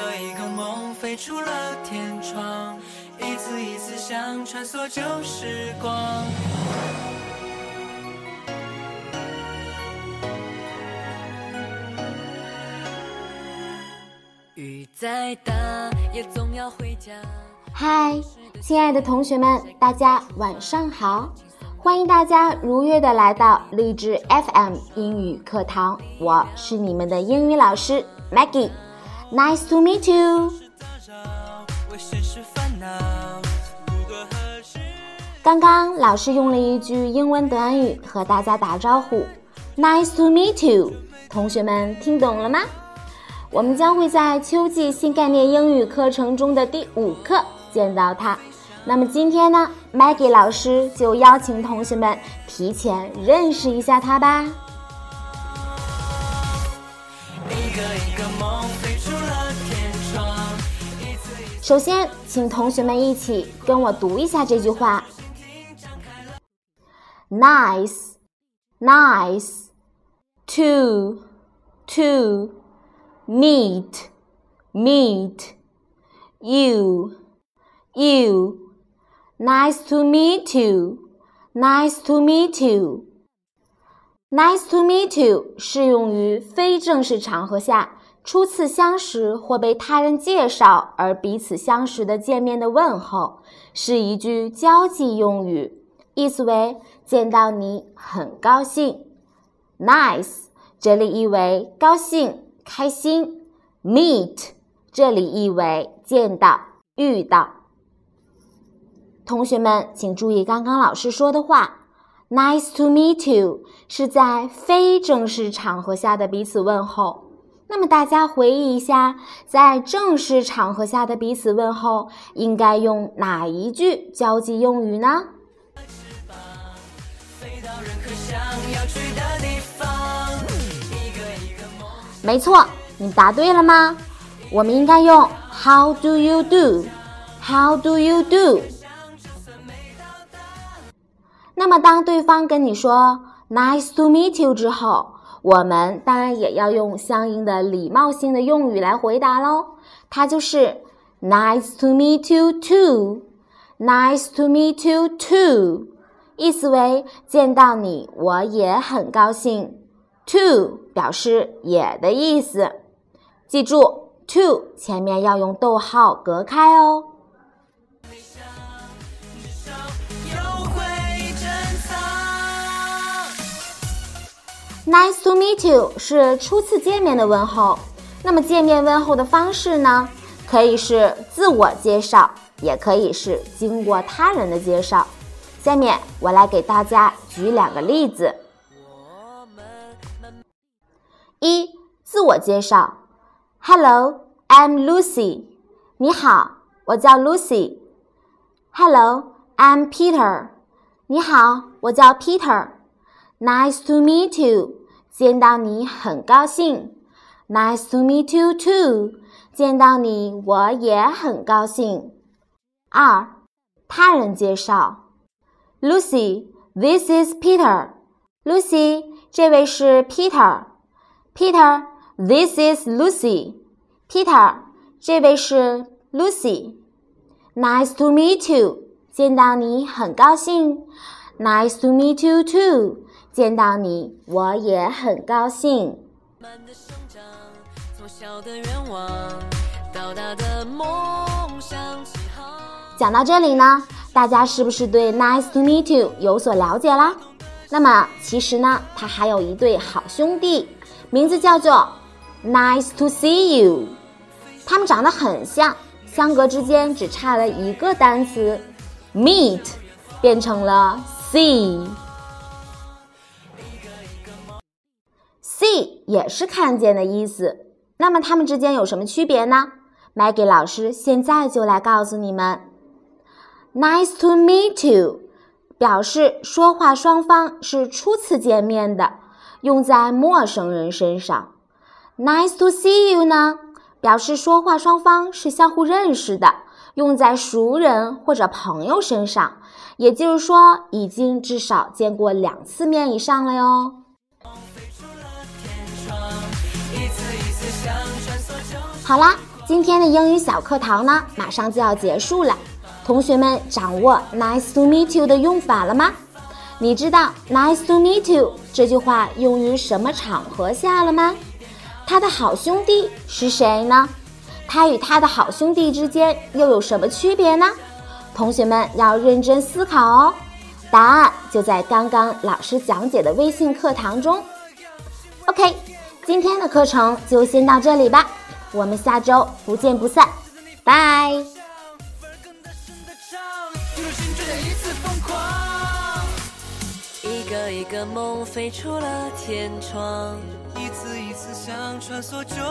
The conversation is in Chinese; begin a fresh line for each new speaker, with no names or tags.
个一个梦飞出了天窗，一次一次想穿梭旧时光。雨再大也总要回家。
嗨，亲爱的同学们，大家晚上好！欢迎大家如约的来到励志 FM 英语课堂，我是你们的英语老师 Maggie，Nice to meet you。刚刚老师用了一句英文短语和大家打招呼，Nice to meet you，同学们听懂了吗？我们将会在秋季新概念英语课程中的第五课见到它。那么今天呢，Maggie 老师就邀请同学们提前认识一下它吧。首先，请同学们一起跟我读一下这句话：Nice, nice, to, to。meet, meet, you, you. Nice to meet you, nice to meet you. Nice to meet you 适用于非正式场合下初次相识或被他人介绍而彼此相识的见面的问候，是一句交际用语，意思为见到你很高兴。Nice 这里意为高兴。开心，meet 这里意为见到、遇到。同学们，请注意刚刚老师说的话，Nice to meet you 是在非正式场合下的彼此问候。那么大家回忆一下，在正式场合下的彼此问候应该用哪一句交际用语呢？没错，你答对了吗？我们应该用 How do you do? How do you do? 那么当对方跟你说 Nice to meet you 之后，我们当然也要用相应的礼貌性的用语来回答喽。它就是 Nice to meet you too. Nice to meet you too. 意思为见到你我也很高兴。To 表示也的意思，记住 to 前面要用逗号隔开哦。Nice to meet you 是初次见面的问候。那么见面问候的方式呢？可以是自我介绍，也可以是经过他人的介绍。下面我来给大家举两个例子。一、自我介绍：Hello，I'm Lucy。你好，我叫 Lucy。Hello，I'm Peter。你好，我叫 Peter。Nice to meet you。见到你很高兴。Nice to meet you too。见到你我也很高兴。二、他人介绍：Lucy，this is Peter。Lucy，这位是 Peter。Peter, this is Lucy. Peter，这位是 Lucy。Nice to meet you，见到你很高兴。Nice to meet you too，见到你我也很高兴。讲到这里呢，大家是不是对 Nice to meet you 有所了解啦？那么其实呢，他还有一对好兄弟。名字叫做 Nice to see you，他们长得很像，相隔之间只差了一个单词 meet，变成了。see 也是看见的意思。那么它们之间有什么区别呢？Maggie 老师现在就来告诉你们。Nice to meet you 表示说话双方是初次见面的。用在陌生人身上，Nice to see you 呢，表示说话双方是相互认识的，用在熟人或者朋友身上，也就是说已经至少见过两次面以上了哟。好啦，今天的英语小课堂呢，马上就要结束了。同学们掌握 “nice to meet you” 的用法了吗？你知道 “nice to meet you” 这句话用于什么场合下了吗？他的好兄弟是谁呢？他与他的好兄弟之间又有什么区别呢？同学们要认真思考哦。答案就在刚刚老师讲解的微信课堂中。OK，今天的课程就先到这里吧，我们下周不见不散，拜。
一个一个梦飞出了天窗，一次一次想穿梭就。